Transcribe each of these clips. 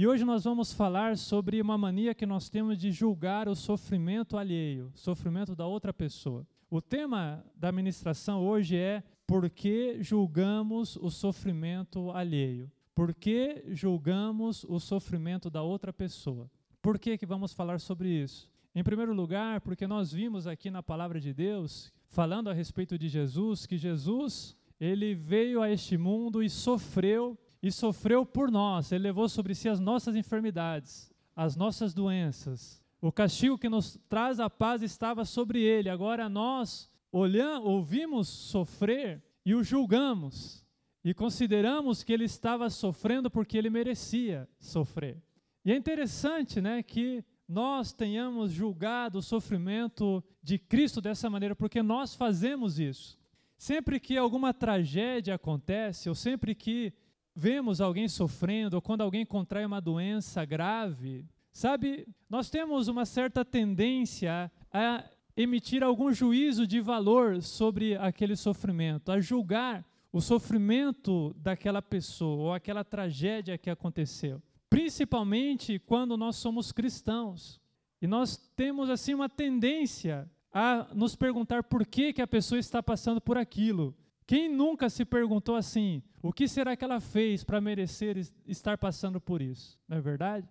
E hoje nós vamos falar sobre uma mania que nós temos de julgar o sofrimento alheio, sofrimento da outra pessoa. O tema da ministração hoje é por que julgamos o sofrimento alheio? Por que julgamos o sofrimento da outra pessoa? Por que, que vamos falar sobre isso? Em primeiro lugar, porque nós vimos aqui na palavra de Deus, falando a respeito de Jesus, que Jesus, ele veio a este mundo e sofreu e sofreu por nós. Ele levou sobre si as nossas enfermidades, as nossas doenças. O castigo que nos traz a paz estava sobre ele. Agora nós olhamos, ouvimos sofrer e o julgamos e consideramos que ele estava sofrendo porque ele merecia sofrer. E é interessante, né, que nós tenhamos julgado o sofrimento de Cristo dessa maneira, porque nós fazemos isso. Sempre que alguma tragédia acontece, ou sempre que vemos alguém sofrendo, ou quando alguém contrai uma doença grave, sabe, nós temos uma certa tendência a emitir algum juízo de valor sobre aquele sofrimento, a julgar o sofrimento daquela pessoa ou aquela tragédia que aconteceu. Principalmente quando nós somos cristãos. E nós temos assim uma tendência a nos perguntar por que, que a pessoa está passando por aquilo. Quem nunca se perguntou assim: o que será que ela fez para merecer estar passando por isso? Não é verdade?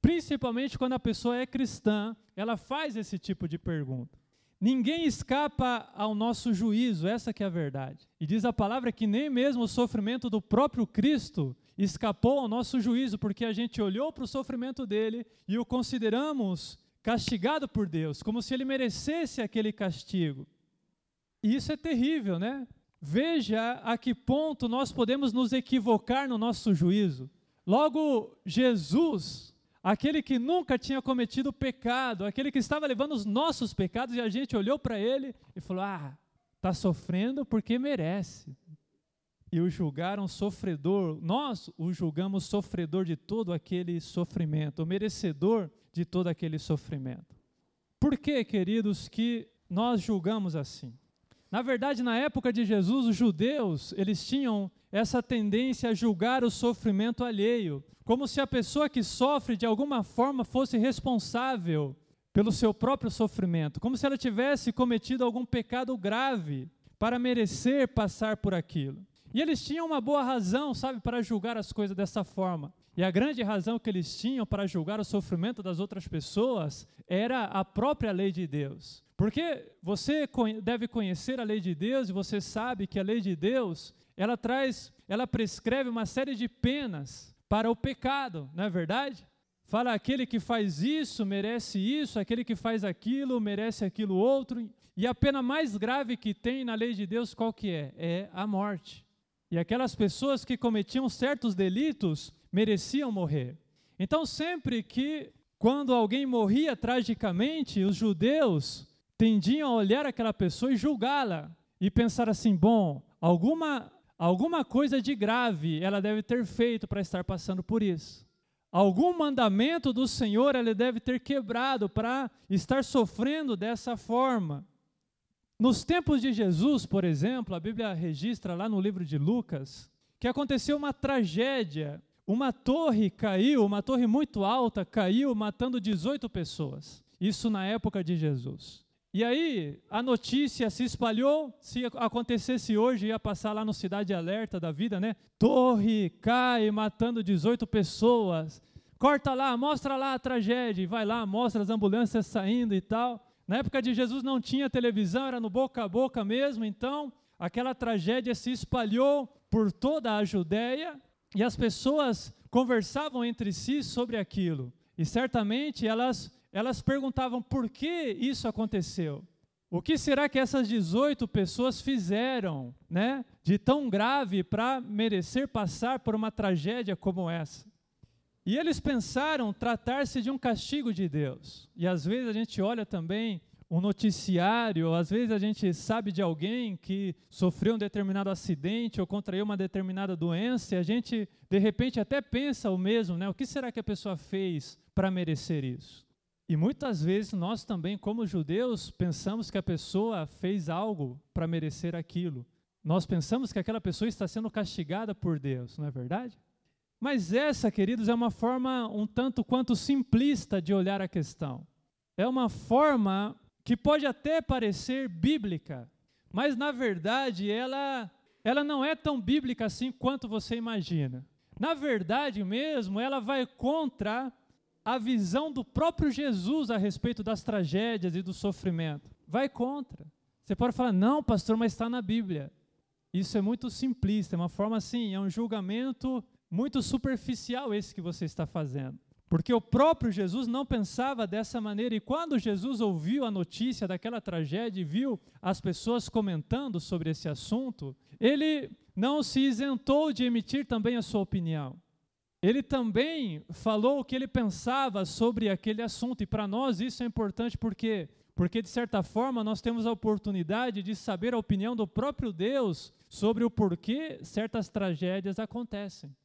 Principalmente quando a pessoa é cristã, ela faz esse tipo de pergunta. Ninguém escapa ao nosso juízo, essa que é a verdade. E diz a palavra que nem mesmo o sofrimento do próprio Cristo escapou ao nosso juízo, porque a gente olhou para o sofrimento dele e o consideramos castigado por Deus, como se ele merecesse aquele castigo. E isso é terrível, né? Veja a que ponto nós podemos nos equivocar no nosso juízo. Logo, Jesus, aquele que nunca tinha cometido pecado, aquele que estava levando os nossos pecados, e a gente olhou para ele e falou: Ah, está sofrendo porque merece. E o julgaram sofredor, nós o julgamos sofredor de todo aquele sofrimento, merecedor de todo aquele sofrimento. Por que, queridos, que nós julgamos assim? Na verdade, na época de Jesus, os judeus, eles tinham essa tendência a julgar o sofrimento alheio, como se a pessoa que sofre de alguma forma fosse responsável pelo seu próprio sofrimento, como se ela tivesse cometido algum pecado grave para merecer passar por aquilo. E eles tinham uma boa razão, sabe, para julgar as coisas dessa forma. E a grande razão que eles tinham para julgar o sofrimento das outras pessoas era a própria lei de Deus. Porque você deve conhecer a lei de Deus e você sabe que a lei de Deus, ela traz, ela prescreve uma série de penas para o pecado, não é verdade? Fala aquele que faz isso merece isso, aquele que faz aquilo merece aquilo outro. E a pena mais grave que tem na lei de Deus qual que é? É a morte. E aquelas pessoas que cometiam certos delitos mereciam morrer. Então sempre que quando alguém morria tragicamente, os judeus tendiam a olhar aquela pessoa e julgá-la e pensar assim: bom, alguma, alguma coisa de grave ela deve ter feito para estar passando por isso. Algum mandamento do Senhor ela deve ter quebrado para estar sofrendo dessa forma. Nos tempos de Jesus, por exemplo, a Bíblia registra lá no livro de Lucas que aconteceu uma tragédia. Uma torre caiu, uma torre muito alta caiu, matando 18 pessoas. Isso na época de Jesus. E aí a notícia se espalhou, se acontecesse hoje ia passar lá no Cidade Alerta da vida, né? Torre cai matando 18 pessoas. Corta lá, mostra lá a tragédia, vai lá, mostra as ambulâncias saindo e tal. Na época de Jesus não tinha televisão, era no boca a boca mesmo, então aquela tragédia se espalhou por toda a Judéia e as pessoas conversavam entre si sobre aquilo. E certamente elas elas perguntavam por que isso aconteceu. O que será que essas 18 pessoas fizeram, né, de tão grave para merecer passar por uma tragédia como essa? E eles pensaram tratar-se de um castigo de Deus. E às vezes a gente olha também um noticiário, às vezes a gente sabe de alguém que sofreu um determinado acidente ou contraiu uma determinada doença, e a gente de repente até pensa o mesmo, né? O que será que a pessoa fez para merecer isso? E muitas vezes nós também, como judeus, pensamos que a pessoa fez algo para merecer aquilo. Nós pensamos que aquela pessoa está sendo castigada por Deus, não é verdade? Mas essa, queridos, é uma forma um tanto quanto simplista de olhar a questão. É uma forma que pode até parecer bíblica, mas na verdade ela, ela não é tão bíblica assim quanto você imagina. Na verdade mesmo, ela vai contra a visão do próprio Jesus a respeito das tragédias e do sofrimento. Vai contra. Você pode falar, não, pastor, mas está na Bíblia. Isso é muito simplista, é uma forma assim, é um julgamento muito superficial esse que você está fazendo. Porque o próprio Jesus não pensava dessa maneira, e quando Jesus ouviu a notícia daquela tragédia e viu as pessoas comentando sobre esse assunto, ele não se isentou de emitir também a sua opinião. Ele também falou o que ele pensava sobre aquele assunto, e para nós isso é importante porque porque de certa forma nós temos a oportunidade de saber a opinião do próprio Deus sobre o porquê certas tragédias acontecem.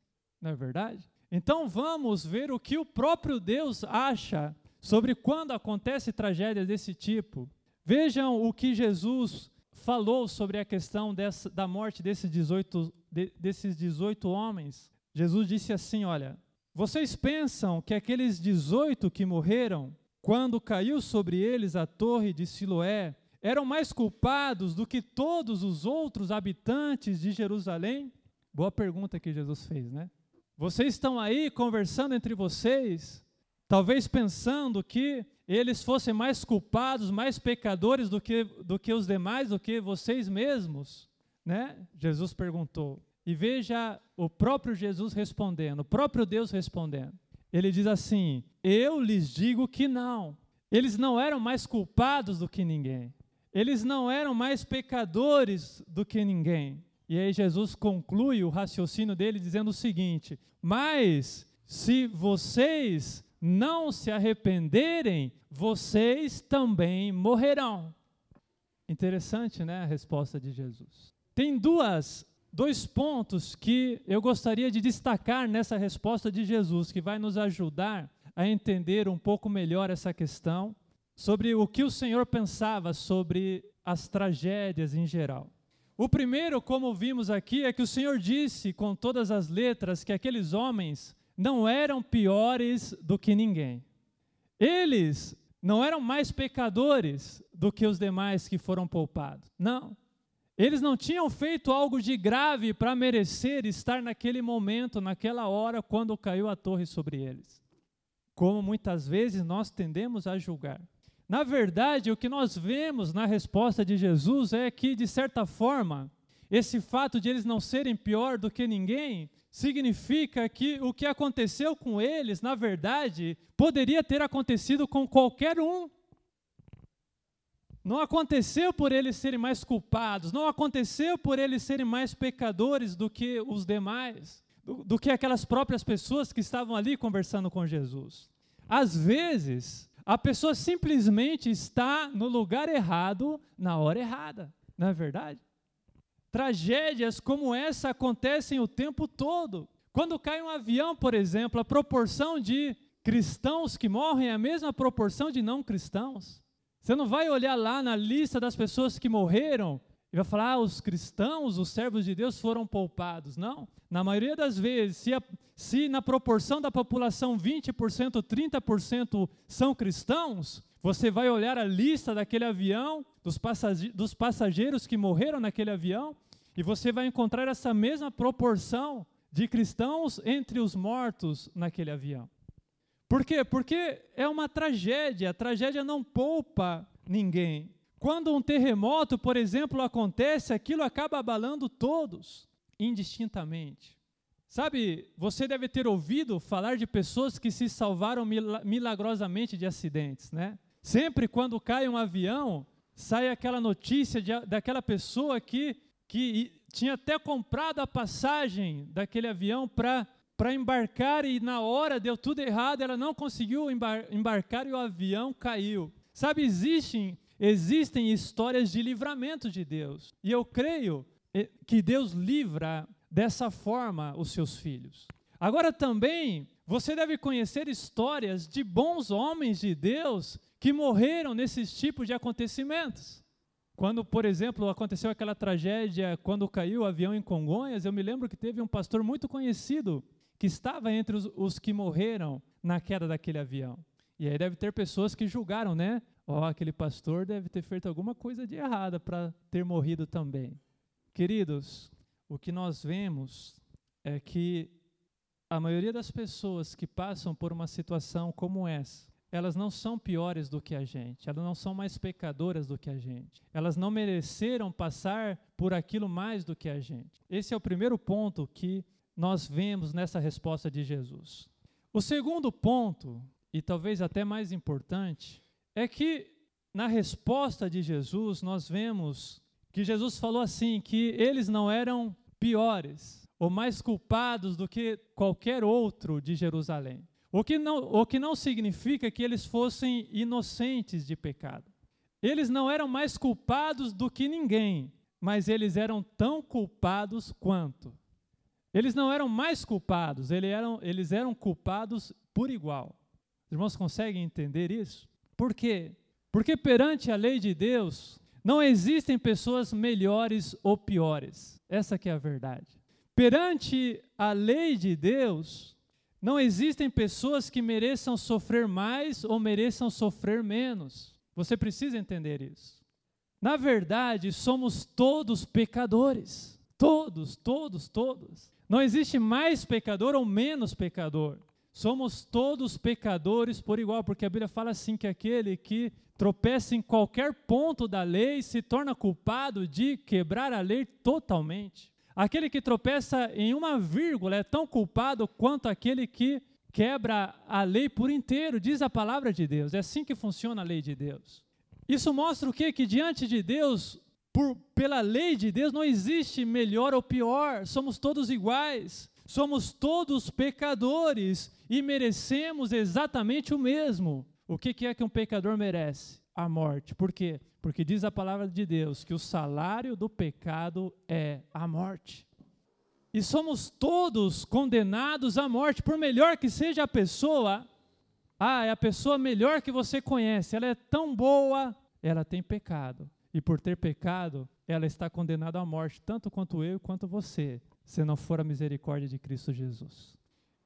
Não é verdade? Então vamos ver o que o próprio Deus acha sobre quando acontece tragédias desse tipo. Vejam o que Jesus falou sobre a questão dessa, da morte desses 18, de, desses 18 homens. Jesus disse assim: Olha, vocês pensam que aqueles 18 que morreram, quando caiu sobre eles a torre de Siloé, eram mais culpados do que todos os outros habitantes de Jerusalém? Boa pergunta que Jesus fez, né? Vocês estão aí conversando entre vocês, talvez pensando que eles fossem mais culpados, mais pecadores do que, do que os demais, do que vocês mesmos, né? Jesus perguntou. E veja o próprio Jesus respondendo, o próprio Deus respondendo. Ele diz assim: Eu lhes digo que não. Eles não eram mais culpados do que ninguém. Eles não eram mais pecadores do que ninguém. E aí Jesus conclui o raciocínio dele dizendo o seguinte: Mas se vocês não se arrependerem, vocês também morrerão. Interessante, né, a resposta de Jesus. Tem duas dois pontos que eu gostaria de destacar nessa resposta de Jesus, que vai nos ajudar a entender um pouco melhor essa questão sobre o que o Senhor pensava sobre as tragédias em geral. O primeiro, como vimos aqui, é que o Senhor disse com todas as letras que aqueles homens não eram piores do que ninguém. Eles não eram mais pecadores do que os demais que foram poupados. Não. Eles não tinham feito algo de grave para merecer estar naquele momento, naquela hora, quando caiu a torre sobre eles. Como muitas vezes nós tendemos a julgar. Na verdade, o que nós vemos na resposta de Jesus é que, de certa forma, esse fato de eles não serem pior do que ninguém significa que o que aconteceu com eles, na verdade, poderia ter acontecido com qualquer um. Não aconteceu por eles serem mais culpados, não aconteceu por eles serem mais pecadores do que os demais, do, do que aquelas próprias pessoas que estavam ali conversando com Jesus. Às vezes, a pessoa simplesmente está no lugar errado, na hora errada, não é verdade? Tragédias como essa acontecem o tempo todo. Quando cai um avião, por exemplo, a proporção de cristãos que morrem é a mesma proporção de não cristãos. Você não vai olhar lá na lista das pessoas que morreram e vai falar, ah, os cristãos, os servos de Deus foram poupados. Não. Na maioria das vezes, se, a, se na proporção da população 20%, 30% são cristãos, você vai olhar a lista daquele avião, dos, passage dos passageiros que morreram naquele avião, e você vai encontrar essa mesma proporção de cristãos entre os mortos naquele avião. Por quê? Porque é uma tragédia, a tragédia não poupa ninguém. Quando um terremoto, por exemplo, acontece, aquilo acaba abalando todos, indistintamente. Sabe, você deve ter ouvido falar de pessoas que se salvaram milagrosamente de acidentes, né? Sempre quando cai um avião, sai aquela notícia de, daquela pessoa que, que tinha até comprado a passagem daquele avião para para embarcar e na hora deu tudo errado, ela não conseguiu embar embarcar e o avião caiu. Sabe, existem Existem histórias de livramento de Deus. E eu creio eh, que Deus livra dessa forma os seus filhos. Agora também, você deve conhecer histórias de bons homens de Deus que morreram nesses tipos de acontecimentos. Quando, por exemplo, aconteceu aquela tragédia, quando caiu o avião em Congonhas, eu me lembro que teve um pastor muito conhecido que estava entre os, os que morreram na queda daquele avião. E aí deve ter pessoas que julgaram, né? Ó, oh, aquele pastor deve ter feito alguma coisa de errada para ter morrido também. Queridos, o que nós vemos é que a maioria das pessoas que passam por uma situação como essa, elas não são piores do que a gente, elas não são mais pecadoras do que a gente, elas não mereceram passar por aquilo mais do que a gente. Esse é o primeiro ponto que nós vemos nessa resposta de Jesus. O segundo ponto, e talvez até mais importante, é que na resposta de Jesus nós vemos que Jesus falou assim: que eles não eram piores ou mais culpados do que qualquer outro de Jerusalém. O que não, o que não significa que eles fossem inocentes de pecado. Eles não eram mais culpados do que ninguém, mas eles eram tão culpados quanto. Eles não eram mais culpados, eles eram, eles eram culpados por igual. Os irmãos conseguem entender isso? Por quê? Porque perante a lei de Deus, não existem pessoas melhores ou piores. Essa que é a verdade. Perante a lei de Deus, não existem pessoas que mereçam sofrer mais ou mereçam sofrer menos. Você precisa entender isso. Na verdade, somos todos pecadores. Todos, todos, todos. Não existe mais pecador ou menos pecador. Somos todos pecadores por igual, porque a Bíblia fala assim que aquele que tropeça em qualquer ponto da lei se torna culpado de quebrar a lei totalmente. Aquele que tropeça em uma vírgula é tão culpado quanto aquele que quebra a lei por inteiro, diz a palavra de Deus. É assim que funciona a lei de Deus. Isso mostra o quê? Que diante de Deus, por, pela lei de Deus, não existe melhor ou pior, somos todos iguais, somos todos pecadores e merecemos exatamente o mesmo. O que, que é que um pecador merece? A morte. Por quê? Porque diz a palavra de Deus que o salário do pecado é a morte. E somos todos condenados à morte, por melhor que seja a pessoa. Ah, é a pessoa melhor que você conhece, ela é tão boa, ela tem pecado. E por ter pecado, ela está condenada à morte, tanto quanto eu quanto você, se não for a misericórdia de Cristo Jesus.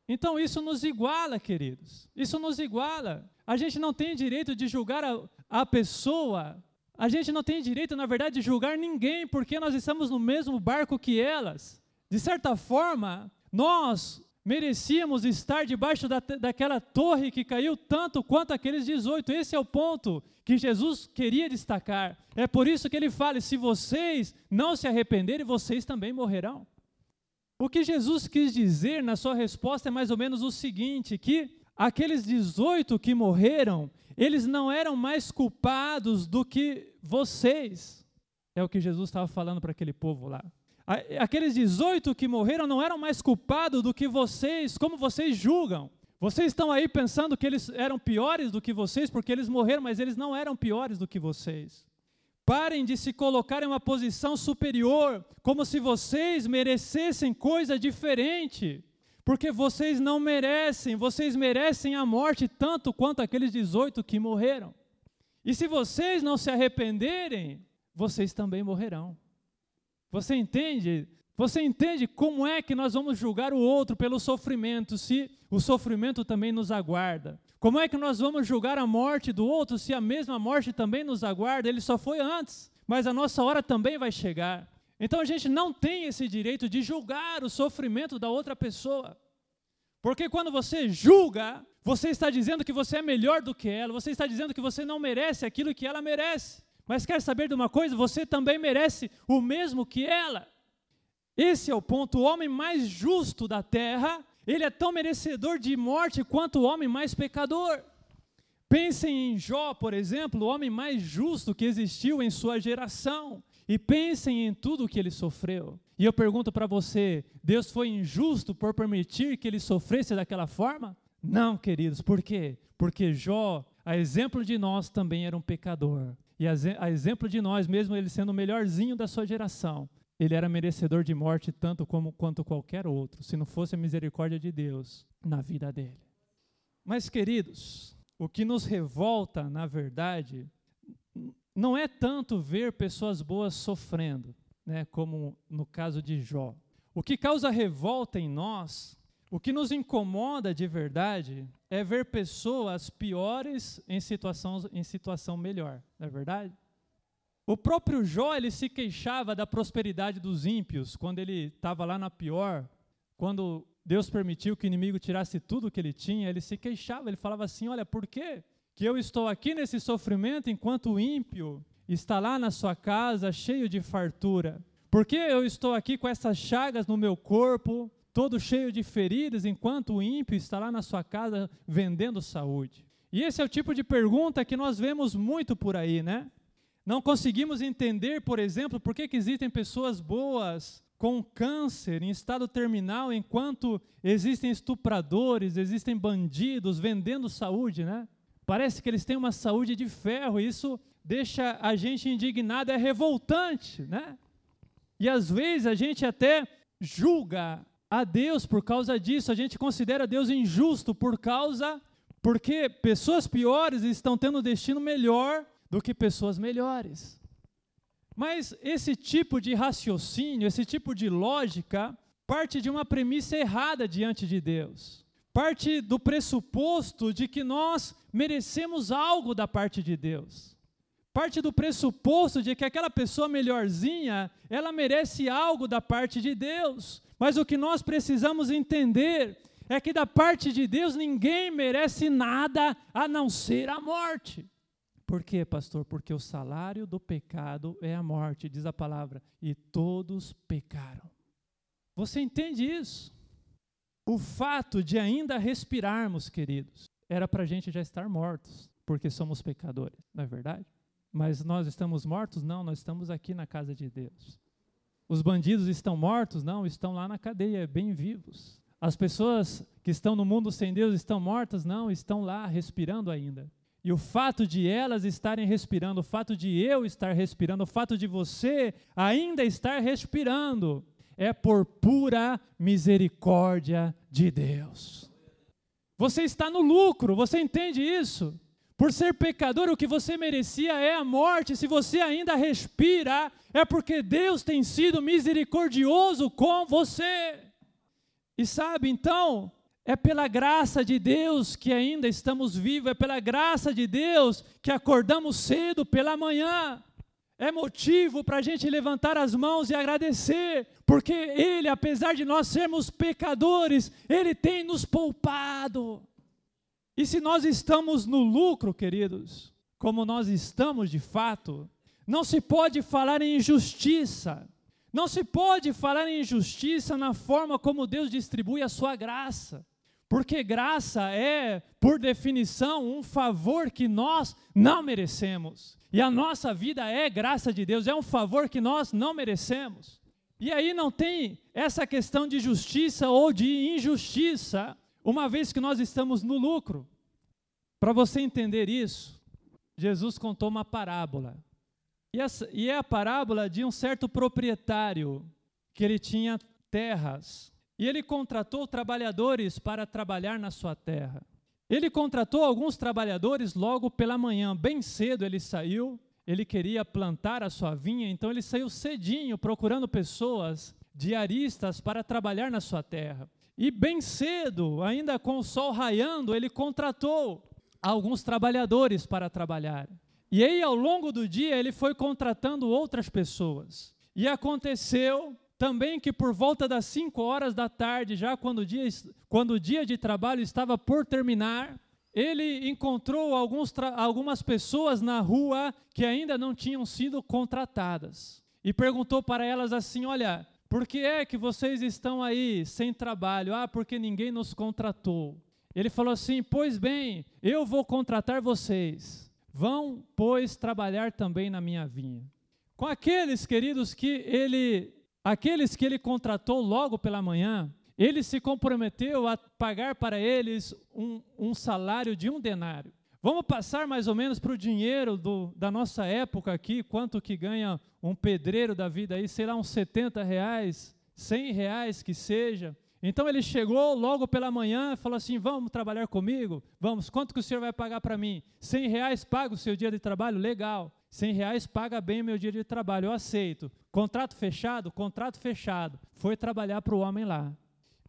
Então isso nos iguala, queridos. Isso nos iguala. A gente não tem direito de julgar a, a pessoa a gente não tem direito, na verdade, de julgar ninguém, porque nós estamos no mesmo barco que elas. De certa forma, nós merecíamos estar debaixo da, daquela torre que caiu tanto quanto aqueles 18. Esse é o ponto que Jesus queria destacar. É por isso que ele fala: se vocês não se arrependerem, vocês também morrerão. O que Jesus quis dizer na sua resposta é mais ou menos o seguinte: que aqueles 18 que morreram, eles não eram mais culpados do que vocês. É o que Jesus estava falando para aquele povo lá. Aqueles 18 que morreram não eram mais culpados do que vocês, como vocês julgam. Vocês estão aí pensando que eles eram piores do que vocês porque eles morreram, mas eles não eram piores do que vocês. Parem de se colocar em uma posição superior, como se vocês merecessem coisa diferente porque vocês não merecem, vocês merecem a morte tanto quanto aqueles 18 que morreram. E se vocês não se arrependerem, vocês também morrerão. Você entende? Você entende como é que nós vamos julgar o outro pelo sofrimento, se o sofrimento também nos aguarda? Como é que nós vamos julgar a morte do outro se a mesma morte também nos aguarda? Ele só foi antes, mas a nossa hora também vai chegar. Então a gente não tem esse direito de julgar o sofrimento da outra pessoa. Porque quando você julga, você está dizendo que você é melhor do que ela, você está dizendo que você não merece aquilo que ela merece. Mas quer saber de uma coisa? Você também merece o mesmo que ela. Esse é o ponto. O homem mais justo da terra, ele é tão merecedor de morte quanto o homem mais pecador. Pensem em Jó, por exemplo, o homem mais justo que existiu em sua geração. E pensem em tudo o que ele sofreu. E eu pergunto para você: Deus foi injusto por permitir que ele sofresse daquela forma? Não, queridos, por quê? Porque Jó, a exemplo de nós, também era um pecador. E a exemplo de nós, mesmo ele sendo o melhorzinho da sua geração, ele era merecedor de morte tanto como quanto qualquer outro, se não fosse a misericórdia de Deus na vida dele. Mas, queridos, o que nos revolta, na verdade, não é tanto ver pessoas boas sofrendo, né, como no caso de Jó. O que causa revolta em nós O que nos incomoda de verdade é ver pessoas piores em situação, em situação melhor, não é verdade? O próprio Jó ele se queixava da prosperidade dos ímpios quando ele estava lá na pior, quando Deus permitiu que o inimigo tirasse tudo que ele tinha, ele se queixava, ele falava assim: Olha, por quê que eu estou aqui nesse sofrimento enquanto o ímpio está lá na sua casa cheio de fartura? Por que eu estou aqui com essas chagas no meu corpo, todo cheio de feridas, enquanto o ímpio está lá na sua casa vendendo saúde? E esse é o tipo de pergunta que nós vemos muito por aí, né? Não conseguimos entender, por exemplo, por que, que existem pessoas boas com câncer em estado terminal, enquanto existem estupradores, existem bandidos vendendo saúde, né? Parece que eles têm uma saúde de ferro, e isso deixa a gente indignado, é revoltante, né? E às vezes a gente até julga a Deus por causa disso, a gente considera Deus injusto por causa porque pessoas piores estão tendo um destino melhor do que pessoas melhores. Mas esse tipo de raciocínio, esse tipo de lógica, parte de uma premissa errada diante de Deus. Parte do pressuposto de que nós merecemos algo da parte de Deus. Parte do pressuposto de que aquela pessoa melhorzinha, ela merece algo da parte de Deus. Mas o que nós precisamos entender é que da parte de Deus ninguém merece nada a não ser a morte. Por quê, pastor? Porque o salário do pecado é a morte, diz a palavra, e todos pecaram. Você entende isso? O fato de ainda respirarmos, queridos, era para a gente já estar mortos, porque somos pecadores, não é verdade? Mas nós estamos mortos? Não, nós estamos aqui na casa de Deus. Os bandidos estão mortos? Não, estão lá na cadeia, bem vivos. As pessoas que estão no mundo sem Deus estão mortas? Não, estão lá respirando ainda. E o fato de elas estarem respirando, o fato de eu estar respirando, o fato de você ainda estar respirando, é por pura misericórdia de Deus. Você está no lucro, você entende isso? Por ser pecador, o que você merecia é a morte. Se você ainda respira, é porque Deus tem sido misericordioso com você. E sabe, então, é pela graça de Deus que ainda estamos vivos, é pela graça de Deus que acordamos cedo pela manhã. É motivo para a gente levantar as mãos e agradecer, porque Ele, apesar de nós sermos pecadores, Ele tem nos poupado. E se nós estamos no lucro, queridos, como nós estamos de fato, não se pode falar em injustiça, não se pode falar em injustiça na forma como Deus distribui a sua graça. Porque graça é, por definição, um favor que nós não merecemos. E a nossa vida é graça de Deus, é um favor que nós não merecemos. E aí não tem essa questão de justiça ou de injustiça, uma vez que nós estamos no lucro. Para você entender isso, Jesus contou uma parábola. E, essa, e é a parábola de um certo proprietário que ele tinha terras e ele contratou trabalhadores para trabalhar na sua terra. Ele contratou alguns trabalhadores logo pela manhã, bem cedo ele saiu, ele queria plantar a sua vinha, então ele saiu cedinho procurando pessoas diaristas para trabalhar na sua terra. E bem cedo, ainda com o sol raiando, ele contratou alguns trabalhadores para trabalhar. E aí, ao longo do dia, ele foi contratando outras pessoas. E aconteceu também que por volta das 5 horas da tarde, já quando o, dia, quando o dia de trabalho estava por terminar, ele encontrou alguns algumas pessoas na rua que ainda não tinham sido contratadas. E perguntou para elas assim: Olha, por que é que vocês estão aí sem trabalho? Ah, porque ninguém nos contratou. Ele falou assim: Pois bem, eu vou contratar vocês. Vão, pois, trabalhar também na minha vinha. Com aqueles, queridos, que ele Aqueles que ele contratou logo pela manhã, ele se comprometeu a pagar para eles um, um salário de um denário. Vamos passar mais ou menos para o dinheiro do, da nossa época aqui, quanto que ganha um pedreiro da vida aí, sei lá, uns 70 reais, 100 reais que seja. Então ele chegou logo pela manhã e falou assim: Vamos trabalhar comigo? Vamos, quanto que o senhor vai pagar para mim? 100 reais paga o seu dia de trabalho? Legal. 100 reais paga bem o meu dia de trabalho, eu aceito. Contrato fechado? Contrato fechado. Foi trabalhar para o homem lá.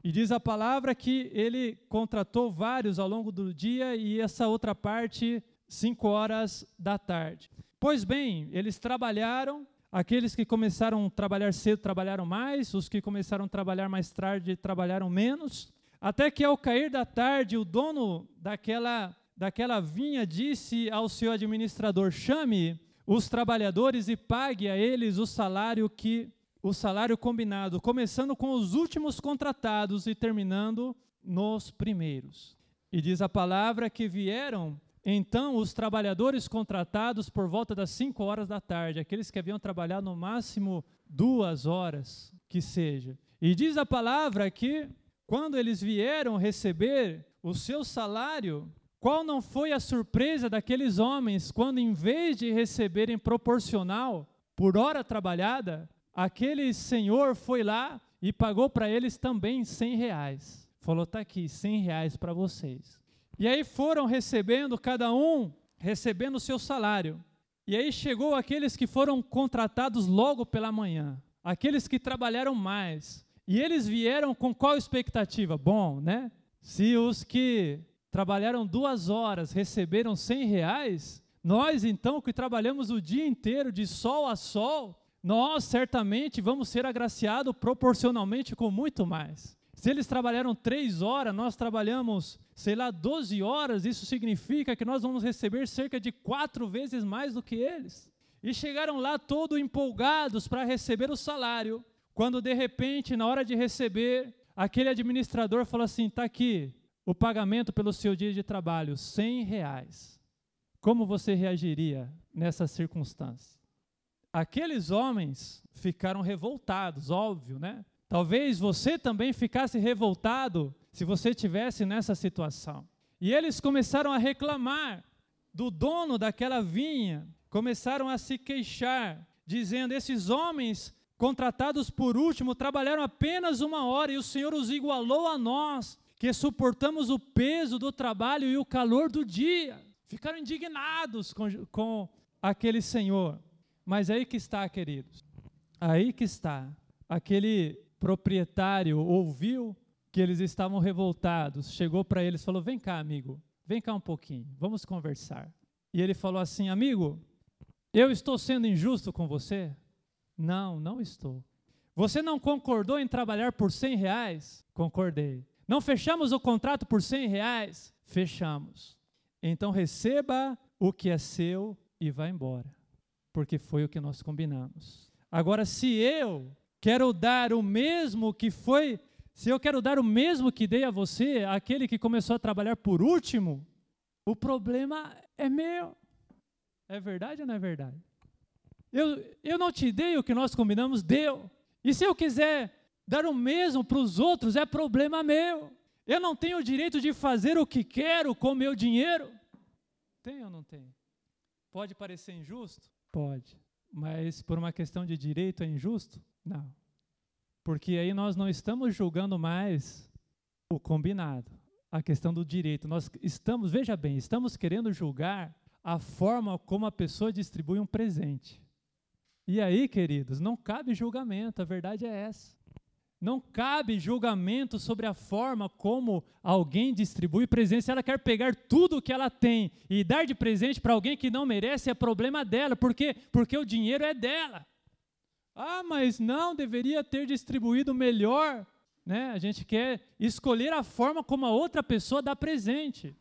E diz a palavra que ele contratou vários ao longo do dia e essa outra parte, cinco horas da tarde. Pois bem, eles trabalharam, aqueles que começaram a trabalhar cedo trabalharam mais, os que começaram a trabalhar mais tarde trabalharam menos, até que ao cair da tarde, o dono daquela, daquela vinha disse ao seu administrador: chame os trabalhadores e pague a eles o salário que o salário combinado, começando com os últimos contratados e terminando nos primeiros. E diz a palavra que vieram então os trabalhadores contratados por volta das 5 horas da tarde, aqueles que haviam trabalhado no máximo duas horas, que seja. E diz a palavra que quando eles vieram receber o seu salário, qual não foi a surpresa daqueles homens quando, em vez de receberem proporcional por hora trabalhada, aquele senhor foi lá e pagou para eles também 100 reais. Falou: está aqui, 100 reais para vocês. E aí foram recebendo, cada um recebendo o seu salário. E aí chegou aqueles que foram contratados logo pela manhã, aqueles que trabalharam mais. E eles vieram com qual expectativa? Bom, né? Se os que trabalharam duas horas receberam 100 reais, nós então que trabalhamos o dia inteiro de sol a sol, nós certamente vamos ser agraciados proporcionalmente com muito mais. Se eles trabalharam três horas, nós trabalhamos, sei lá, 12 horas, isso significa que nós vamos receber cerca de quatro vezes mais do que eles. E chegaram lá todos empolgados para receber o salário, quando de repente, na hora de receber, aquele administrador falou assim: está aqui o pagamento pelo seu dia de trabalho, 100 reais. Como você reagiria nessa circunstância? Aqueles homens ficaram revoltados, óbvio, né? Talvez você também ficasse revoltado se você tivesse nessa situação. E eles começaram a reclamar do dono daquela vinha, começaram a se queixar, dizendo: esses homens contratados por último trabalharam apenas uma hora e o Senhor os igualou a nós, que suportamos o peso do trabalho e o calor do dia. Ficaram indignados com, com aquele Senhor. Mas aí que está, queridos. Aí que está. Aquele proprietário ouviu que eles estavam revoltados, chegou para eles e falou: Vem cá, amigo, vem cá um pouquinho, vamos conversar. E ele falou assim: Amigo, eu estou sendo injusto com você? Não, não estou. Você não concordou em trabalhar por 100 reais? Concordei. Não fechamos o contrato por 100 reais? Fechamos. Então receba o que é seu e vá embora porque foi o que nós combinamos. Agora, se eu quero dar o mesmo que foi, se eu quero dar o mesmo que dei a você, aquele que começou a trabalhar por último, o problema é meu. É verdade ou não é verdade? Eu, eu não te dei o que nós combinamos, deu. E se eu quiser dar o mesmo para os outros, é problema meu. Eu não tenho o direito de fazer o que quero com meu dinheiro. Tem ou não tem? Pode parecer injusto? Pode. Mas por uma questão de direito é injusto? Não. Porque aí nós não estamos julgando mais o combinado, a questão do direito. Nós estamos, veja bem, estamos querendo julgar a forma como a pessoa distribui um presente. E aí, queridos, não cabe julgamento, a verdade é essa. Não cabe julgamento sobre a forma como alguém distribui presente. Se ela quer pegar tudo o que ela tem e dar de presente para alguém que não merece, é problema dela. Por quê? Porque o dinheiro é dela. Ah, mas não, deveria ter distribuído melhor. Né? A gente quer escolher a forma como a outra pessoa dá presente.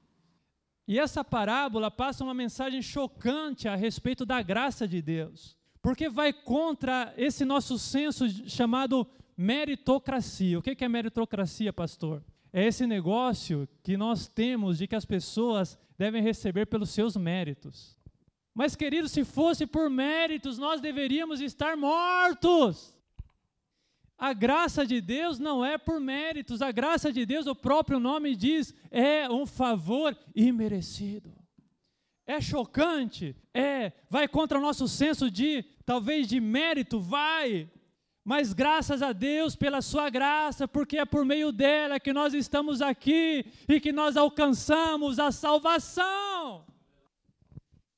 E essa parábola passa uma mensagem chocante a respeito da graça de Deus, porque vai contra esse nosso senso chamado meritocracia. O que é meritocracia, pastor? É esse negócio que nós temos de que as pessoas devem receber pelos seus méritos. Mas, querido, se fosse por méritos, nós deveríamos estar mortos. A graça de Deus não é por méritos, a graça de Deus, o próprio nome diz, é um favor imerecido. É chocante? É. Vai contra o nosso senso de, talvez, de mérito? Vai. Mas graças a Deus pela sua graça, porque é por meio dela que nós estamos aqui e que nós alcançamos a salvação.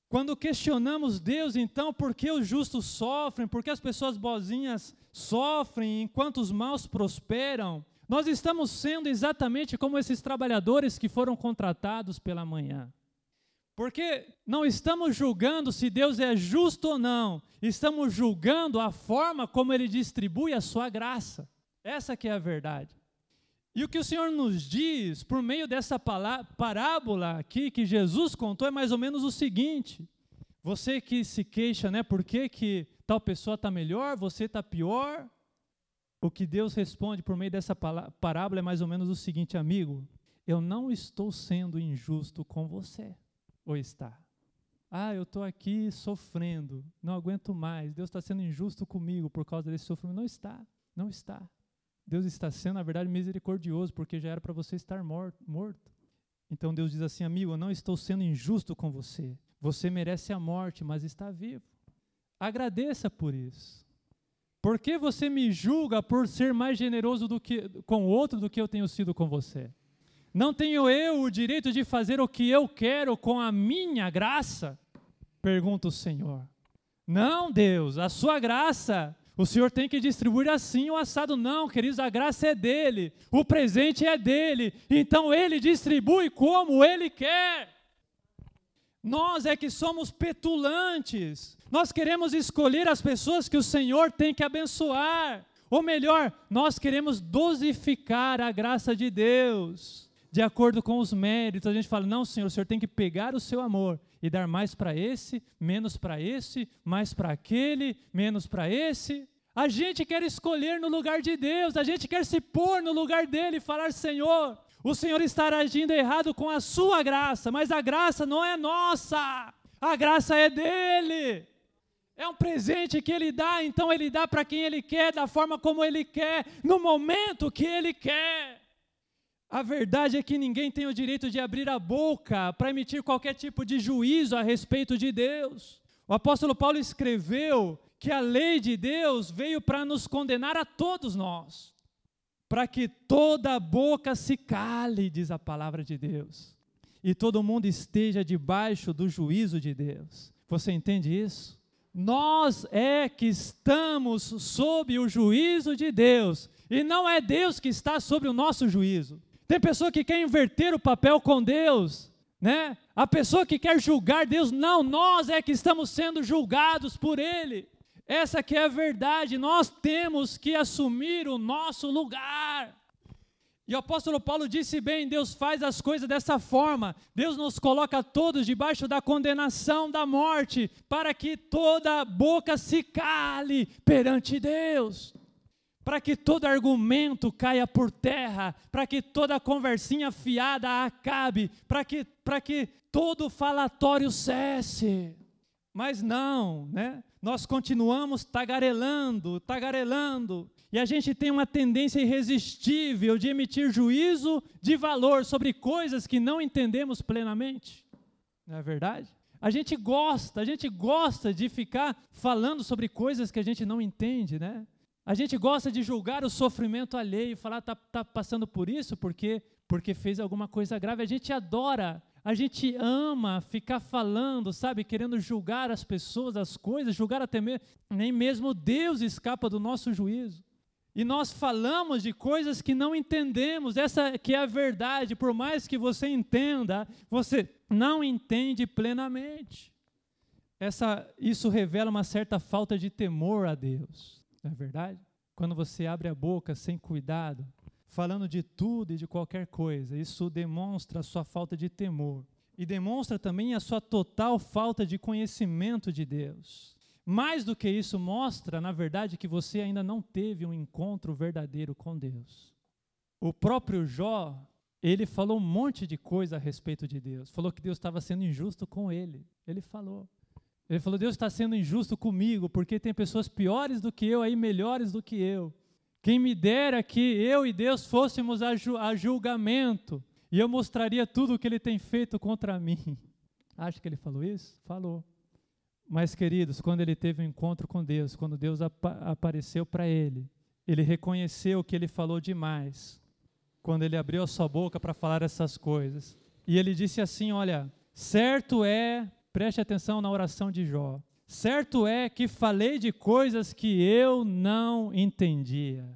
Quando questionamos Deus, então, por que os justos sofrem, por que as pessoas boazinhas sofrem enquanto os maus prosperam, Nós estamos sendo exatamente como esses trabalhadores que foram contratados pela manhã. Porque não estamos julgando se Deus é justo ou não, estamos julgando a forma como ele distribui a sua graça. Essa que é a verdade. E o que o Senhor nos diz por meio dessa parábola aqui que Jesus contou é mais ou menos o seguinte: você que se queixa, né? Por que, que tal pessoa está melhor, você está pior? O que Deus responde por meio dessa parábola é mais ou menos o seguinte, amigo: eu não estou sendo injusto com você. Ou está? Ah, eu estou aqui sofrendo, não aguento mais, Deus está sendo injusto comigo por causa desse sofrimento. Não está, não está. Deus está sendo, na verdade, misericordioso, porque já era para você estar morto. Então Deus diz assim, amigo, eu não estou sendo injusto com você. Você merece a morte, mas está vivo. Agradeça por isso. Por que você me julga por ser mais generoso do que, com o outro do que eu tenho sido com você? Não tenho eu o direito de fazer o que eu quero com a minha graça? Pergunta o Senhor. Não, Deus, a sua graça o Senhor tem que distribuir assim o assado. Não, queridos, a graça é dele, o presente é dele, então ele distribui como ele quer. Nós é que somos petulantes, nós queremos escolher as pessoas que o Senhor tem que abençoar, ou melhor, nós queremos dosificar a graça de Deus, de acordo com os méritos. A gente fala: não, Senhor, o Senhor tem que pegar o seu amor e dar mais para esse, menos para esse, mais para aquele, menos para esse. A gente quer escolher no lugar de Deus, a gente quer se pôr no lugar dele e falar: Senhor, o Senhor está agindo errado com a sua graça, mas a graça não é nossa, a graça é dele. É um presente que ele dá, então ele dá para quem ele quer, da forma como ele quer, no momento que ele quer. A verdade é que ninguém tem o direito de abrir a boca para emitir qualquer tipo de juízo a respeito de Deus. O apóstolo Paulo escreveu que a lei de Deus veio para nos condenar a todos nós, para que toda boca se cale, diz a palavra de Deus, e todo mundo esteja debaixo do juízo de Deus. Você entende isso? Nós é que estamos sob o juízo de Deus, e não é Deus que está sobre o nosso juízo. Tem pessoa que quer inverter o papel com Deus, né? A pessoa que quer julgar Deus, não, nós é que estamos sendo julgados por Ele. Essa que é a verdade, nós temos que assumir o nosso lugar. E o apóstolo Paulo disse bem: Deus faz as coisas dessa forma. Deus nos coloca todos debaixo da condenação da morte, para que toda boca se cale perante Deus para que todo argumento caia por terra, para que toda conversinha fiada acabe, para que, que todo falatório cesse. Mas não, né? Nós continuamos tagarelando, tagarelando, e a gente tem uma tendência irresistível de emitir juízo de valor sobre coisas que não entendemos plenamente. Não é verdade? A gente gosta, a gente gosta de ficar falando sobre coisas que a gente não entende, né? A gente gosta de julgar o sofrimento alheio, falar tá, tá passando por isso porque porque fez alguma coisa grave. A gente adora, a gente ama ficar falando, sabe, querendo julgar as pessoas, as coisas, julgar até mesmo, nem mesmo Deus escapa do nosso juízo. E nós falamos de coisas que não entendemos, essa que é a verdade, por mais que você entenda, você não entende plenamente. Essa, isso revela uma certa falta de temor a Deus. Não é verdade? Quando você abre a boca sem cuidado, falando de tudo e de qualquer coisa, isso demonstra a sua falta de temor e demonstra também a sua total falta de conhecimento de Deus. Mais do que isso, mostra, na verdade, que você ainda não teve um encontro verdadeiro com Deus. O próprio Jó, ele falou um monte de coisa a respeito de Deus. Falou que Deus estava sendo injusto com ele. Ele falou. Ele falou: Deus está sendo injusto comigo, porque tem pessoas piores do que eu aí, melhores do que eu. Quem me dera que eu e Deus fôssemos a, ju a julgamento e eu mostraria tudo o que ele tem feito contra mim. Acha que ele falou isso? Falou. Mas, queridos, quando ele teve um encontro com Deus, quando Deus ap apareceu para ele, ele reconheceu que ele falou demais. Quando ele abriu a sua boca para falar essas coisas. E ele disse assim: Olha, certo é Preste atenção na oração de Jó. Certo é que falei de coisas que eu não entendia.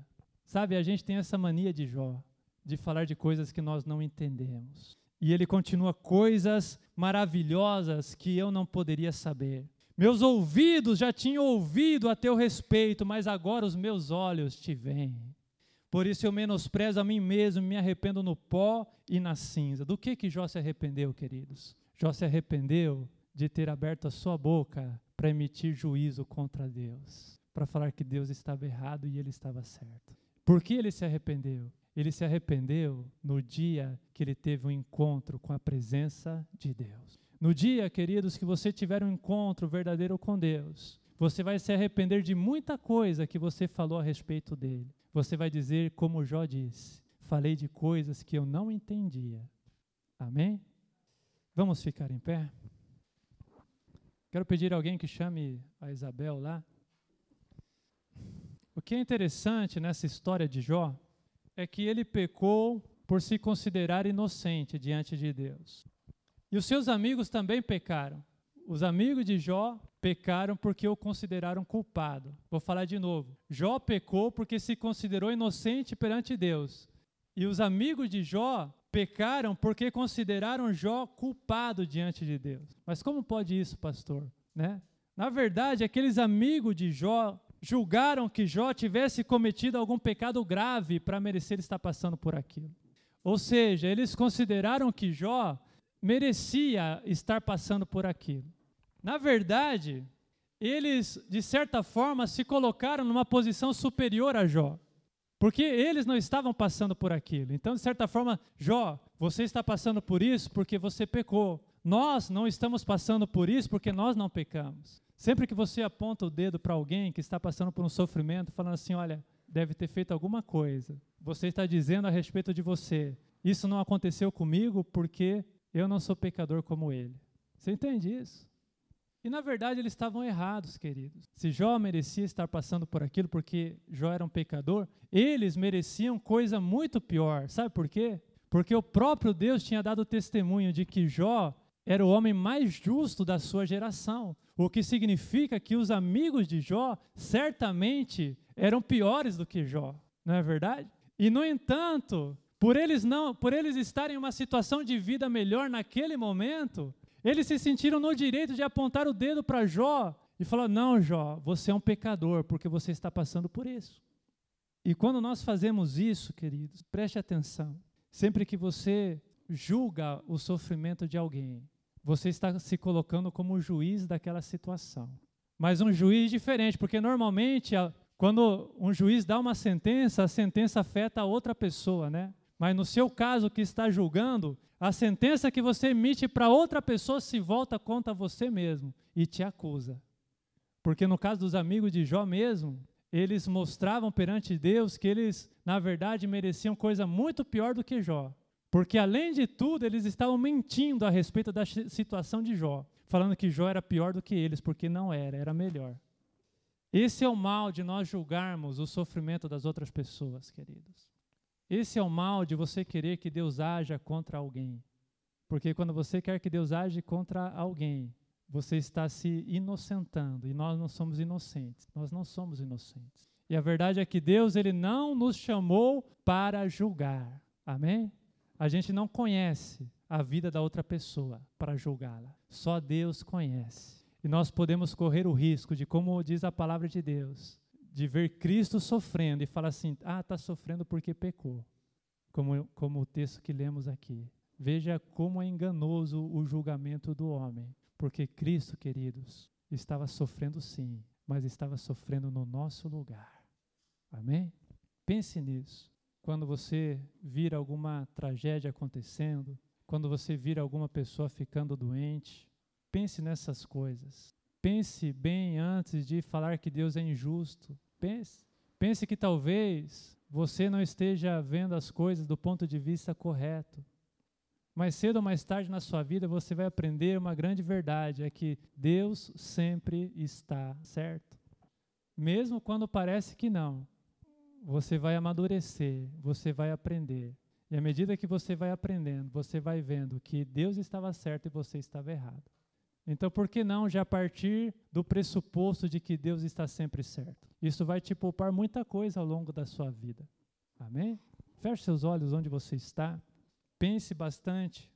Sabe, a gente tem essa mania de Jó, de falar de coisas que nós não entendemos. E ele continua coisas maravilhosas que eu não poderia saber. Meus ouvidos já tinham ouvido a teu respeito, mas agora os meus olhos te veem. Por isso eu menosprezo a mim mesmo, me arrependo no pó e na cinza. Do que que Jó se arrependeu, queridos? Jó se arrependeu de ter aberto a sua boca para emitir juízo contra Deus, para falar que Deus estava errado e ele estava certo. Por que ele se arrependeu? Ele se arrependeu no dia que ele teve um encontro com a presença de Deus. No dia, queridos, que você tiver um encontro verdadeiro com Deus, você vai se arrepender de muita coisa que você falou a respeito dele. Você vai dizer, como Jó disse: falei de coisas que eu não entendia. Amém? Vamos ficar em pé? Quero pedir alguém que chame a Isabel lá. O que é interessante nessa história de Jó é que ele pecou por se considerar inocente diante de Deus. E os seus amigos também pecaram. Os amigos de Jó pecaram porque o consideraram culpado. Vou falar de novo. Jó pecou porque se considerou inocente perante Deus. E os amigos de Jó pecaram porque consideraram Jó culpado diante de Deus. Mas como pode isso, pastor? Né? Na verdade, aqueles amigos de Jó julgaram que Jó tivesse cometido algum pecado grave para merecer estar passando por aquilo. Ou seja, eles consideraram que Jó merecia estar passando por aquilo. Na verdade, eles, de certa forma, se colocaram numa posição superior a Jó. Porque eles não estavam passando por aquilo. Então, de certa forma, Jó, você está passando por isso porque você pecou. Nós não estamos passando por isso porque nós não pecamos. Sempre que você aponta o dedo para alguém que está passando por um sofrimento, falando assim: olha, deve ter feito alguma coisa, você está dizendo a respeito de você: isso não aconteceu comigo porque eu não sou pecador como ele. Você entende isso? E na verdade eles estavam errados, queridos. Se Jó merecia estar passando por aquilo porque Jó era um pecador, eles mereciam coisa muito pior. Sabe por quê? Porque o próprio Deus tinha dado testemunho de que Jó era o homem mais justo da sua geração. O que significa que os amigos de Jó certamente eram piores do que Jó, não é verdade? E no entanto, por eles não, por eles estarem em uma situação de vida melhor naquele momento, eles se sentiram no direito de apontar o dedo para Jó e falar: Não, Jó, você é um pecador porque você está passando por isso. E quando nós fazemos isso, queridos, preste atenção. Sempre que você julga o sofrimento de alguém, você está se colocando como juiz daquela situação. Mas um juiz diferente, porque normalmente quando um juiz dá uma sentença, a sentença afeta a outra pessoa, né? Mas no seu caso que está julgando, a sentença que você emite para outra pessoa se volta contra você mesmo e te acusa. Porque no caso dos amigos de Jó mesmo, eles mostravam perante Deus que eles, na verdade, mereciam coisa muito pior do que Jó. Porque, além de tudo, eles estavam mentindo a respeito da situação de Jó, falando que Jó era pior do que eles, porque não era, era melhor. Esse é o mal de nós julgarmos o sofrimento das outras pessoas, queridos. Esse é o mal de você querer que Deus haja contra alguém. Porque quando você quer que Deus age contra alguém, você está se inocentando e nós não somos inocentes. Nós não somos inocentes. E a verdade é que Deus ele não nos chamou para julgar. Amém? A gente não conhece a vida da outra pessoa para julgá-la. Só Deus conhece. E nós podemos correr o risco de, como diz a palavra de Deus, de ver Cristo sofrendo e falar assim: ah, está sofrendo porque pecou, como, como o texto que lemos aqui. Veja como é enganoso o julgamento do homem, porque Cristo, queridos, estava sofrendo sim, mas estava sofrendo no nosso lugar. Amém? Pense nisso. Quando você vira alguma tragédia acontecendo, quando você vira alguma pessoa ficando doente, pense nessas coisas. Pense bem antes de falar que Deus é injusto, Pense. Pense que talvez você não esteja vendo as coisas do ponto de vista correto. Mais cedo ou mais tarde na sua vida você vai aprender uma grande verdade: é que Deus sempre está certo. Mesmo quando parece que não, você vai amadurecer, você vai aprender. E à medida que você vai aprendendo, você vai vendo que Deus estava certo e você estava errado. Então, por que não já partir do pressuposto de que Deus está sempre certo? Isso vai te poupar muita coisa ao longo da sua vida. Amém? Feche seus olhos onde você está. Pense bastante